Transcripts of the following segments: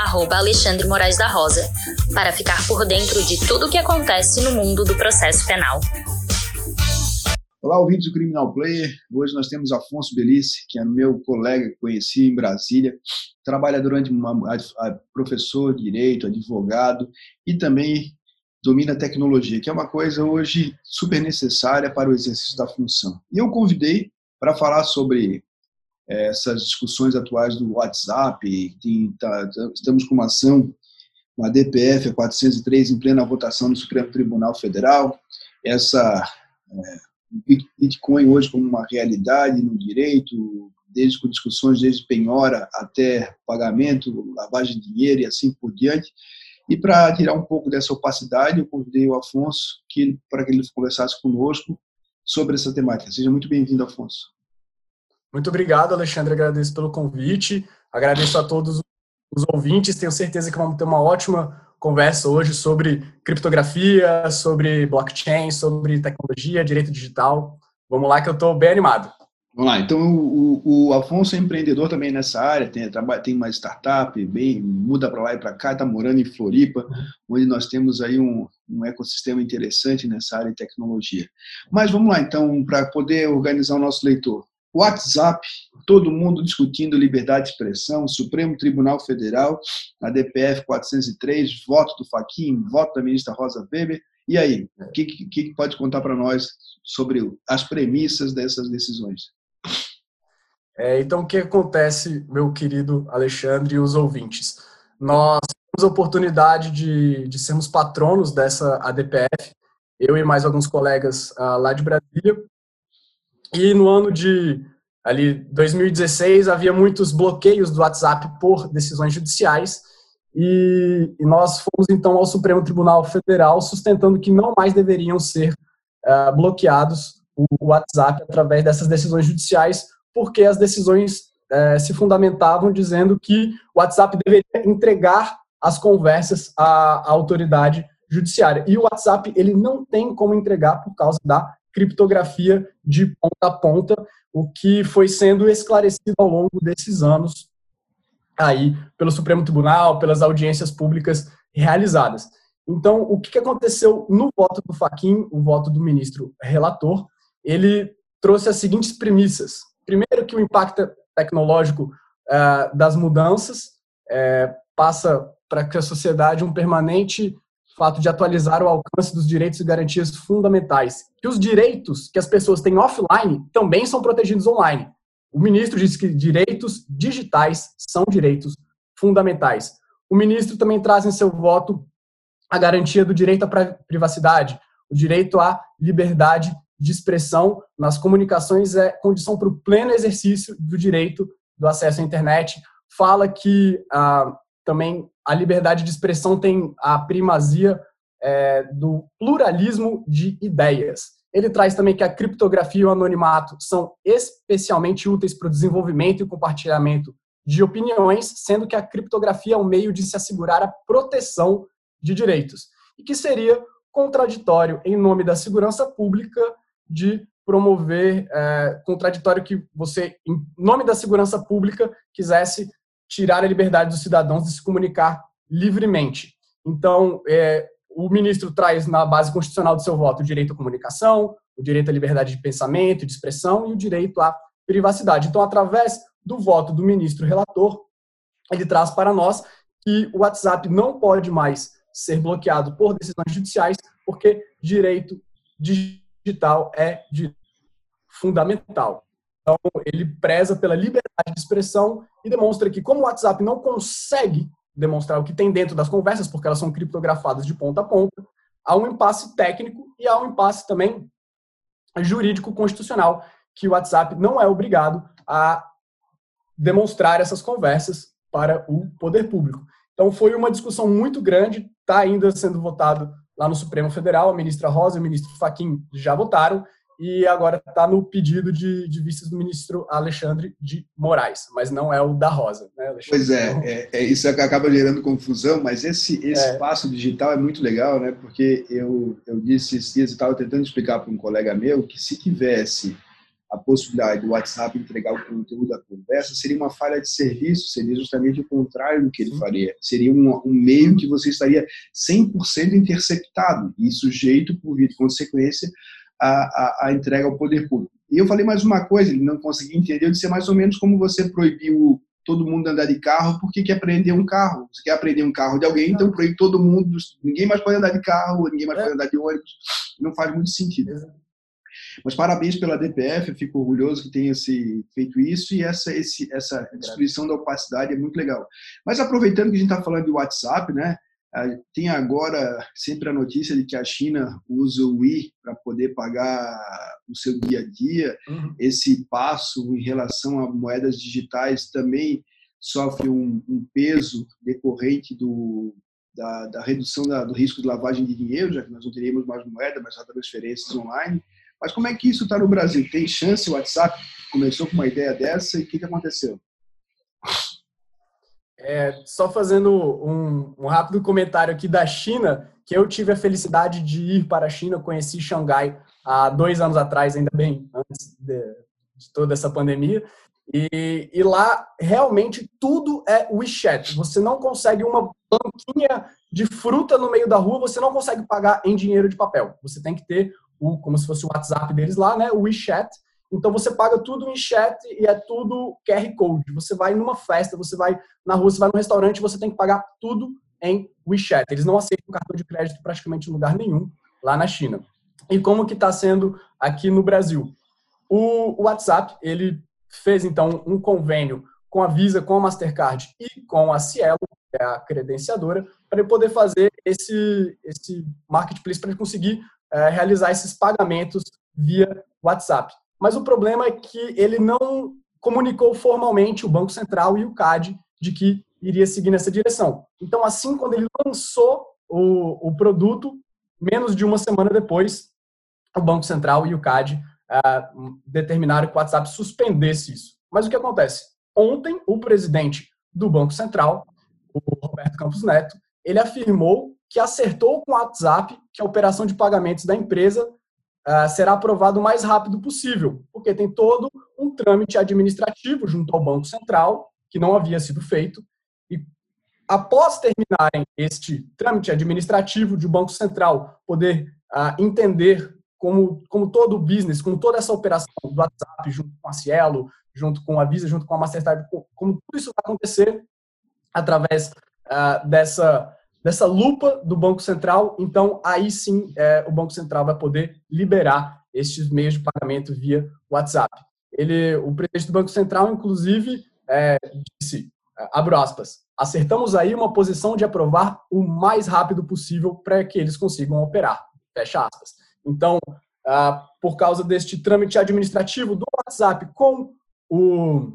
arroba Alexandre Moraes da Rosa, para ficar por dentro de tudo o que acontece no mundo do processo penal. Olá, ouvintes do Criminal Player. Hoje nós temos Afonso Belice, que é meu colega que conheci em Brasília. Trabalha durante uma, a, a, professor de direito, advogado e também domina tecnologia, que é uma coisa hoje super necessária para o exercício da função. E eu convidei para falar sobre essas discussões atuais do WhatsApp. Tem, tá, estamos com uma ação, uma DPF 403 em plena votação no Supremo Tribunal Federal. Essa é, Bitcoin hoje como uma realidade no direito, desde com discussões desde penhora até pagamento, lavagem de dinheiro e assim por diante. E para tirar um pouco dessa opacidade, eu convidei o Afonso que, para que ele conversasse conosco sobre essa temática. Seja muito bem-vindo, Afonso. Muito obrigado, Alexandre. Agradeço pelo convite. Agradeço a todos os ouvintes. Tenho certeza que vamos ter uma ótima conversa hoje sobre criptografia, sobre blockchain, sobre tecnologia, direito digital. Vamos lá que eu estou bem animado. Vamos lá, então o, o, Afonso é empreendedor também nessa área, tem, tem uma startup, bem, muda para lá e para cá, está morando em Floripa, onde nós temos aí um, um ecossistema interessante nessa área de tecnologia. Mas vamos lá então, para poder organizar o nosso leitor. WhatsApp, todo mundo discutindo liberdade de expressão, Supremo Tribunal Federal, a DPF 403, voto do Faquin, voto da ministra Rosa Weber. E aí, o que, que, que pode contar para nós sobre as premissas dessas decisões? É, então, o que acontece, meu querido Alexandre e os ouvintes? Nós temos a oportunidade de, de sermos patronos dessa ADPF, eu e mais alguns colegas uh, lá de Brasília, e no ano de ali 2016 havia muitos bloqueios do WhatsApp por decisões judiciais e, e nós fomos então ao Supremo Tribunal Federal sustentando que não mais deveriam ser uh, bloqueados o WhatsApp através dessas decisões judiciais, porque as decisões uh, se fundamentavam dizendo que o WhatsApp deveria entregar as conversas à, à autoridade judiciária. E o WhatsApp ele não tem como entregar por causa da criptografia de ponta a ponta, o que foi sendo esclarecido ao longo desses anos aí pelo Supremo Tribunal, pelas audiências públicas realizadas. Então, o que aconteceu no voto do Faquin, o voto do ministro relator, ele trouxe as seguintes premissas. Primeiro, que o impacto tecnológico uh, das mudanças uh, passa para que a sociedade um permanente fato de atualizar o alcance dos direitos e garantias fundamentais. Que os direitos que as pessoas têm offline também são protegidos online. O ministro disse que direitos digitais são direitos fundamentais. O ministro também traz em seu voto a garantia do direito à privacidade, o direito à liberdade de expressão nas comunicações é condição para o pleno exercício do direito do acesso à internet. Fala que ah, também a liberdade de expressão tem a primazia é, do pluralismo de ideias. Ele traz também que a criptografia e o anonimato são especialmente úteis para o desenvolvimento e compartilhamento de opiniões, sendo que a criptografia é um meio de se assegurar a proteção de direitos, e que seria contraditório, em nome da segurança pública, de promover, é, contraditório que você, em nome da segurança pública, quisesse tirar a liberdade dos cidadãos de se comunicar livremente. Então, é, o ministro traz na base constitucional do seu voto o direito à comunicação, o direito à liberdade de pensamento, de expressão e o direito à privacidade. Então, através do voto do ministro relator, ele traz para nós que o WhatsApp não pode mais ser bloqueado por decisões judiciais, porque direito digital é de fundamental. Então, ele preza pela liberdade de expressão e demonstra que, como o WhatsApp não consegue demonstrar o que tem dentro das conversas, porque elas são criptografadas de ponta a ponta, há um impasse técnico e há um impasse também jurídico constitucional, que o WhatsApp não é obrigado a demonstrar essas conversas para o poder público. Então foi uma discussão muito grande, está ainda sendo votado lá no Supremo Federal, a ministra Rosa e o ministro Faquim já votaram, e agora está no pedido de, de vistas do ministro Alexandre de Moraes, mas não é o da Rosa. Né, pois é, é, é, isso acaba gerando confusão, mas esse, esse é. passo digital é muito legal, né? Porque eu, eu disse esses dias, estava tentando explicar para um colega meu que se tivesse a possibilidade do WhatsApp entregar o conteúdo da conversa seria uma falha de serviço, seria justamente o contrário do que ele faria. Seria um, um meio que você estaria 100% interceptado e sujeito, por via de consequência, a, a, a, entrega ao poder público. E eu falei mais uma coisa, ele não conseguia entender, eu disse, é mais ou menos como você proibiu todo mundo andar de carro porque quer aprender um carro. Você quer aprender um carro de alguém, então proíbe todo mundo, ninguém mais pode andar de carro, ninguém mais pode andar de ônibus. Não faz muito sentido. Mas parabéns pela DPF, eu fico orgulhoso que tenha se feito isso e essa, esse, essa destruição da opacidade é muito legal. Mas aproveitando que a gente está falando de WhatsApp, né? Tem agora sempre a notícia de que a China usa o Wii para poder pagar o seu dia a dia. Uhum. Esse passo em relação a moedas digitais também sofre um, um peso decorrente do, da, da redução da, do risco de lavagem de dinheiro, já que nós não teríamos mais moeda, mas só transferências online. Mas como é que isso está no Brasil? Tem chance o WhatsApp começou com uma ideia dessa e o que, que aconteceu? É, só fazendo um, um, rápido comentário aqui da China, que eu tive a felicidade de ir para a China, conheci Xangai há dois anos atrás, ainda bem, antes de, de toda essa pandemia. E, e, lá realmente tudo é WeChat. Você não consegue uma banquinha de fruta no meio da rua, você não consegue pagar em dinheiro de papel. Você tem que ter o, como se fosse o WhatsApp deles lá, né? O WeChat. Então você paga tudo em chat e é tudo QR Code. Você vai numa festa, você vai na rua, você vai no restaurante, você tem que pagar tudo em WeChat. Eles não aceitam cartão de crédito praticamente em lugar nenhum lá na China. E como que está sendo aqui no Brasil? O WhatsApp, ele fez então um convênio com a Visa, com a Mastercard e com a Cielo, que é a credenciadora, para ele poder fazer esse, esse marketplace, para ele conseguir é, realizar esses pagamentos via WhatsApp. Mas o problema é que ele não comunicou formalmente o Banco Central e o CAD de que iria seguir nessa direção. Então, assim, quando ele lançou o, o produto, menos de uma semana depois, o Banco Central e o CAD uh, determinaram que o WhatsApp suspendesse isso. Mas o que acontece? Ontem, o presidente do Banco Central, o Roberto Campos Neto, ele afirmou que acertou com o WhatsApp que a operação de pagamentos da empresa uh, será aprovada o mais rápido possível, porque tem todo um trâmite administrativo junto ao Banco Central, que não havia sido feito, e após terminarem este trâmite administrativo de o Banco Central poder uh, entender como, como todo o business, como toda essa operação do WhatsApp, junto com a Cielo, junto com a Visa, junto com a Mastercard, como tudo isso vai acontecer através uh, dessa dessa lupa do Banco Central, então aí sim é, o Banco Central vai poder liberar estes meios de pagamento via WhatsApp. Ele, o presidente do Banco Central, inclusive, é, disse, é, abro aspas, acertamos aí uma posição de aprovar o mais rápido possível para que eles consigam operar, fecha aspas. Então, ah, por causa deste trâmite administrativo do WhatsApp com o,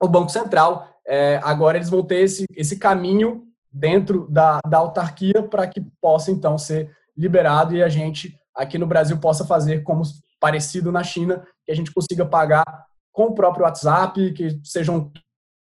o Banco Central, é, agora eles vão ter esse, esse caminho dentro da, da autarquia para que possa então ser liberado e a gente aqui no Brasil possa fazer como parecido na China, que a gente consiga pagar com o próprio WhatsApp, que seja um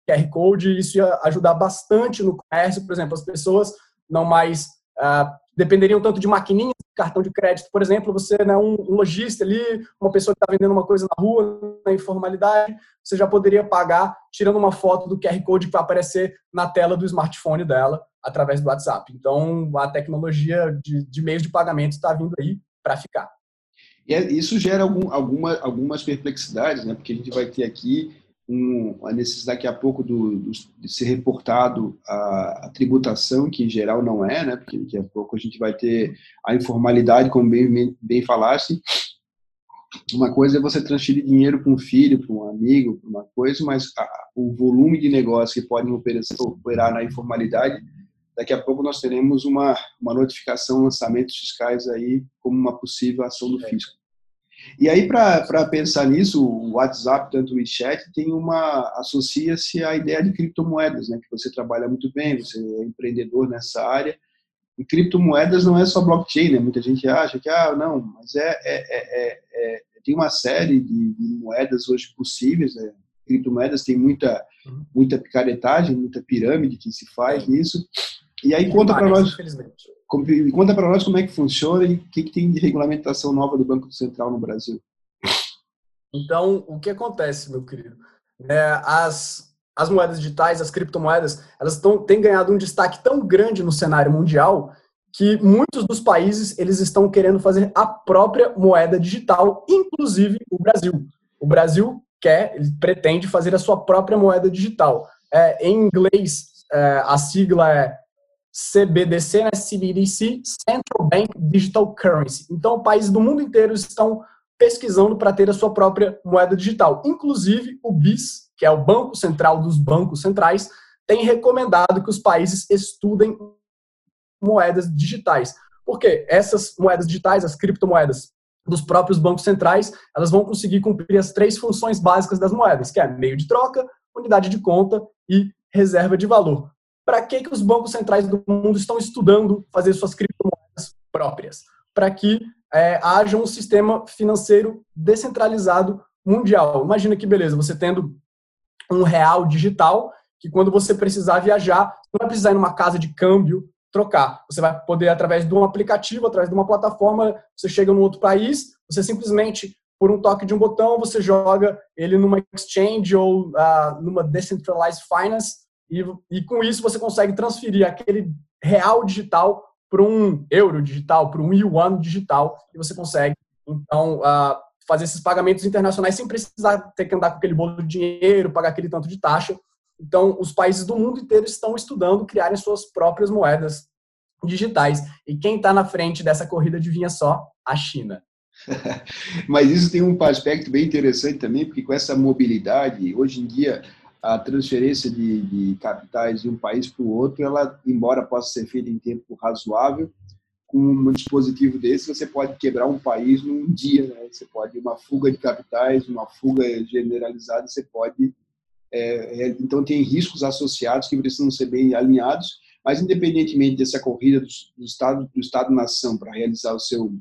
QR Code, isso ia ajudar bastante no comércio, por exemplo, as pessoas não mais uh, dependeriam tanto de maquininhas cartão de crédito, por exemplo, você é né, um, um lojista ali, uma pessoa que está vendendo uma coisa na rua, na informalidade, você já poderia pagar tirando uma foto do QR Code que vai aparecer na tela do smartphone dela através do WhatsApp. Então, a tecnologia de, de meios de pagamento está vindo aí para ficar. E é, isso gera algum, alguma, algumas perplexidades, né? porque a gente vai ter aqui um, a necessidade daqui a pouco do, do, de ser reportado a, a, tributação, que em geral não é, né? porque daqui a pouco a gente vai ter a informalidade, como bem, bem falaste. Uma coisa é você transferir dinheiro para um filho, para um amigo, para uma coisa, mas a, o volume de negócios que podem operar, operar na informalidade, daqui a pouco nós teremos uma, uma notificação, lançamentos fiscais aí como uma possível ação do fisco. E aí, para pensar nisso, o WhatsApp, tanto o WeChat, tem uma. associa-se à ideia de criptomoedas, né? Que você trabalha muito bem, você é empreendedor nessa área. E criptomoedas não é só blockchain, né? Muita gente acha que, ah, não, mas é, é, é, é tem uma série de, de, moedas hoje possíveis, né? Criptomoedas tem muita, muita picaretagem, muita pirâmide que se faz nisso. E aí conta para nós, conta para nós como é que funciona e o que, que tem de regulamentação nova do Banco Central no Brasil. Então, o que acontece, meu querido? É, as, as moedas digitais, as criptomoedas, elas tão, têm ganhado um destaque tão grande no cenário mundial que muitos dos países eles estão querendo fazer a própria moeda digital, inclusive o Brasil. O Brasil quer, ele pretende fazer a sua própria moeda digital. É, em inglês, é, a sigla é CBDC, né, CBDC, Central Bank Digital Currency. Então, países do mundo inteiro estão pesquisando para ter a sua própria moeda digital. Inclusive, o BIS, que é o Banco Central dos Bancos Centrais, tem recomendado que os países estudem moedas digitais. Porque essas moedas digitais, as criptomoedas dos próprios bancos centrais, elas vão conseguir cumprir as três funções básicas das moedas, que é meio de troca, unidade de conta e reserva de valor para que, que os bancos centrais do mundo estão estudando fazer suas criptomoedas próprias? Para que é, haja um sistema financeiro descentralizado mundial. Imagina que beleza, você tendo um real digital, que quando você precisar viajar, você não vai precisar ir numa casa de câmbio trocar. Você vai poder, através de um aplicativo, através de uma plataforma, você chega num outro país, você simplesmente, por um toque de um botão, você joga ele numa exchange ou uh, numa decentralized finance e, e com isso você consegue transferir aquele real digital para um euro digital, para um yuan digital, e você consegue, então, uh, fazer esses pagamentos internacionais sem precisar ter que andar com aquele bolo de dinheiro, pagar aquele tanto de taxa. Então, os países do mundo inteiro estão estudando criarem suas próprias moedas digitais. E quem está na frente dessa corrida, adivinha só? A China. Mas isso tem um aspecto bem interessante também, porque com essa mobilidade, hoje em dia, a transferência de, de capitais de um país para o outro, ela, embora possa ser feita em tempo razoável, com um dispositivo desse, você pode quebrar um país num dia. Né? Você pode, uma fuga de capitais, uma fuga generalizada, você pode. É, é, então, tem riscos associados que precisam ser bem alinhados, mas, independentemente dessa corrida do, do Estado-nação do Estado para realizar o seu,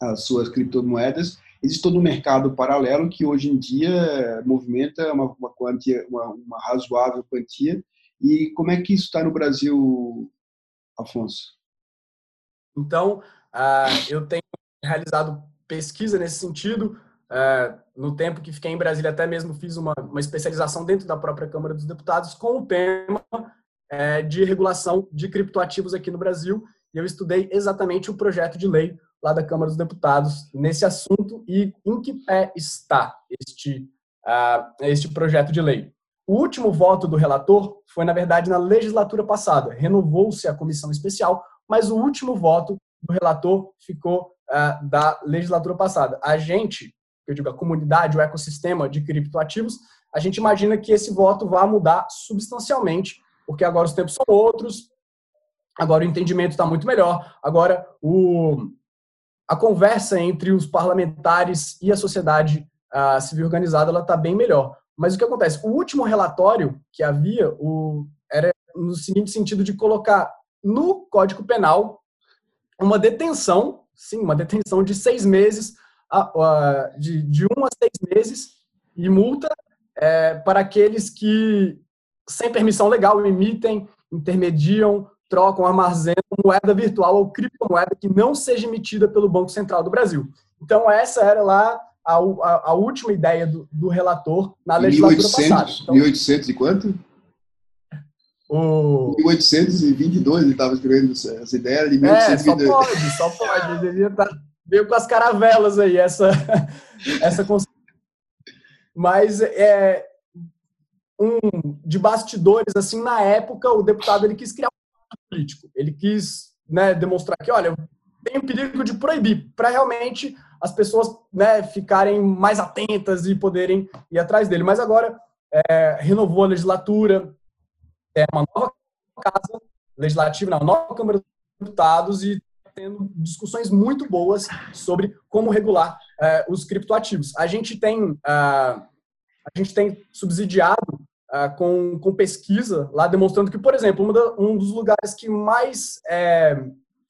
as suas criptomoedas, existe todo um mercado paralelo que hoje em dia movimenta uma, uma quantia, uma, uma razoável quantia. E como é que isso está no Brasil, Afonso? Então, uh, eu tenho realizado pesquisa nesse sentido. Uh, no tempo que fiquei em Brasília, até mesmo fiz uma, uma especialização dentro da própria Câmara dos Deputados com o tema uh, de regulação de criptoativos aqui no Brasil. E eu estudei exatamente o projeto de lei lá da Câmara dos Deputados nesse assunto e em que pé está este, uh, este projeto de lei. O último voto do relator foi, na verdade, na legislatura passada. Renovou-se a comissão especial, mas o último voto do relator ficou uh, da legislatura passada. A gente, eu digo a comunidade, o ecossistema de criptoativos, a gente imagina que esse voto vá mudar substancialmente, porque agora os tempos são outros, agora o entendimento está muito melhor, agora o, a conversa entre os parlamentares e a sociedade uh, civil organizada ela está bem melhor. Mas o que acontece? O último relatório que havia o, era no seguinte sentido de colocar no Código Penal uma detenção, sim, uma detenção de seis meses, de, de um a seis meses e multa é, para aqueles que, sem permissão legal, emitem, intermediam, trocam, armazenam moeda virtual ou criptomoeda que não seja emitida pelo Banco Central do Brasil. Então, essa era lá a, a, a última ideia do, do, relator na legislatura 1800, passada. Então, 1800 e quanto? O... 1822 ele estava escrevendo essa ideia de 1822. É, só pode, só pode. Ele devia estar tá, veio com as caravelas aí, essa, essa Mas é, um, de bastidores, assim, na época, o deputado ele quis criar político. Ele quis né, demonstrar que, olha, tem o perigo de proibir, para realmente as pessoas né, ficarem mais atentas e poderem ir atrás dele. Mas agora é, renovou a legislatura, é uma nova casa legislativa, uma nova Câmara dos Deputados e tendo discussões muito boas sobre como regular uh, os criptoativos. A gente tem, uh, a gente tem subsidiado uh, com, com pesquisa lá demonstrando que, por exemplo, da, um dos lugares que mais é,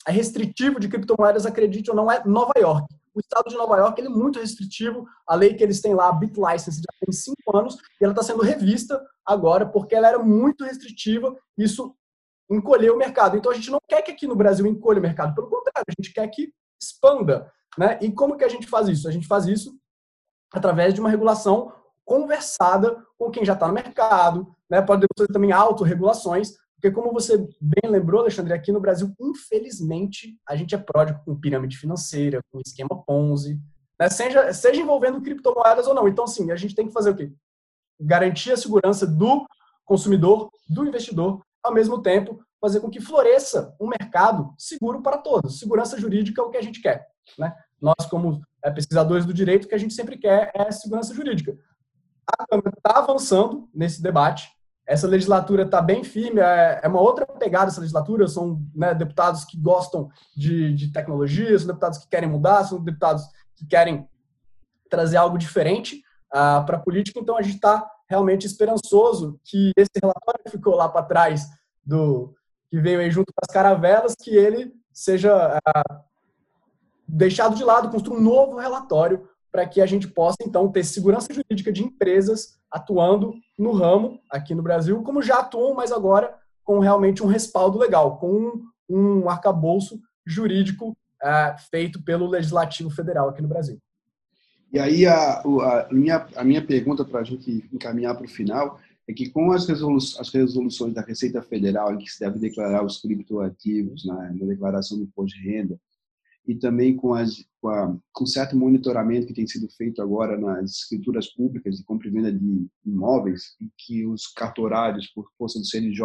é, restritivo de criptomoedas, acredite ou não, é Nova York. O estado de Nova York ele é muito restritivo. A lei que eles têm lá, a BitLicense, já tem cinco anos e ela está sendo revista agora porque ela era muito restritiva. Isso encolher o mercado. Então a gente não quer que aqui no Brasil encolha o mercado, pelo contrário, a gente quer que expanda. Né? E como que a gente faz isso? A gente faz isso através de uma regulação conversada com quem já está no mercado, né? pode ser também autorregulações, porque como você bem lembrou, Alexandre, aqui no Brasil, infelizmente, a gente é pródigo com pirâmide financeira, com esquema Ponzi, né? seja, seja envolvendo criptomoedas ou não. Então, sim, a gente tem que fazer o quê? Garantir a segurança do consumidor, do investidor, ao mesmo tempo fazer com que floresça um mercado seguro para todos. Segurança jurídica é o que a gente quer. Né? Nós, como é, pesquisadores do direito, o que a gente sempre quer é segurança jurídica. A Câmara está avançando nesse debate. Essa legislatura está bem firme, é, é, uma outra pegada essa legislatura. São né, deputados que gostam de, de tecnologia, são deputados que querem mudar, são deputados que querem trazer algo diferente uh, para a política. Então, a gente está realmente esperançoso que esse relatório que ficou lá para trás do que veio aí junto com as caravelas, que ele seja ah, deixado de lado, construir um novo relatório para que a gente possa então ter segurança jurídica de empresas atuando no ramo aqui no Brasil, como já atuam, mas agora com realmente um respaldo legal, com um, arcabouço jurídico ah, feito pelo Legislativo Federal aqui no Brasil. E aí a, a, minha, a minha pergunta para a gente encaminhar para o final é que com as, resolu as resoluções da Receita Federal, em que se deve declarar os criptoativos na, na declaração do imposto de renda, e também com, as, com, a, com certo monitoramento que tem sido feito agora nas escrituras públicas de compra e venda de imóveis, em que os cartorários, por força do CNJ,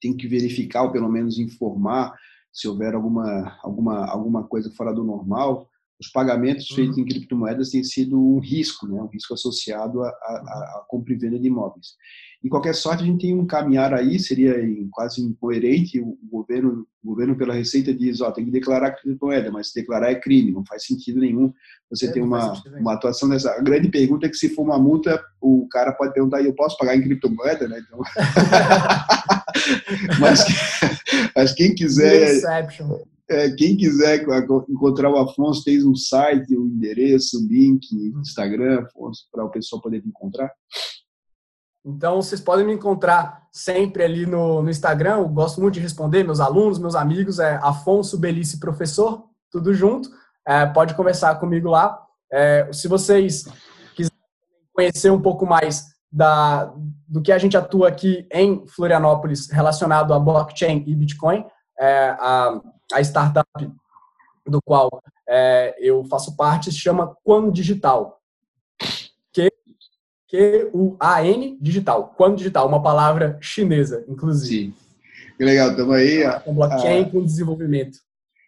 têm que verificar ou pelo menos informar se houver alguma, alguma, alguma coisa fora do normal, os pagamentos uhum. feitos em criptomoedas têm sido um risco, né? um risco associado à, compra e venda de imóveis. Em qualquer sorte, a gente tem um caminhar aí, seria quase incoerente, o governo, o governo pela Receita diz, ó, tem que declarar criptomoeda, mas declarar é crime, não faz sentido nenhum você é, ter uma, uma atuação dessa. A grande pergunta é que se for uma multa, o cara pode perguntar, eu posso pagar em criptomoeda, né? Então... mas, mas quem quiser... Inception é, quem quiser encontrar o Afonso, tem um site, um endereço, o um link, Instagram, Afonso, para o pessoal poder me encontrar. Então, vocês podem me encontrar sempre ali no, no Instagram. Eu gosto muito de responder, meus alunos, meus amigos. É Afonso Belice Professor, tudo junto. É, pode conversar comigo lá. É, se vocês quiserem conhecer um pouco mais da, do que a gente atua aqui em Florianópolis relacionado a blockchain e Bitcoin, é, a a startup do qual é, eu faço parte se chama Quan Digital. Q-U-A-N Digital. Quan Digital, uma palavra chinesa, inclusive. Sim. Que legal, estamos aí. A, com blockchain, a, com desenvolvimento.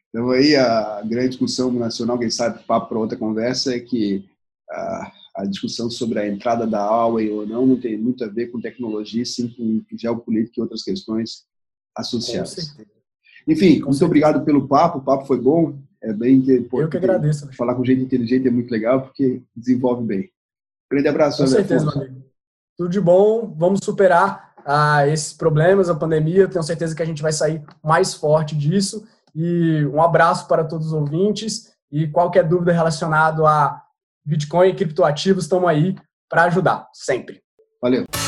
Estamos aí, a grande discussão nacional, quem sabe papo para outra conversa, é que a, a, discussão sobre a entrada da Huawei ou não não tem muito a ver com tecnologia, sim com geopolítica e outras questões associadas. Com certeza. Enfim, com muito certeza. obrigado pelo papo. O papo foi bom. É bem importante. Eu que agradeço. Falar com gente inteligente é muito legal porque desenvolve bem. Grande abraço, Com certeza, meu amigo. Tudo de bom. Vamos superar ah, esses problemas, a pandemia. Tenho certeza que a gente vai sair mais forte disso. E um abraço para todos os ouvintes. E qualquer dúvida relacionada a Bitcoin e criptoativos, estamos aí para ajudar, sempre. Valeu.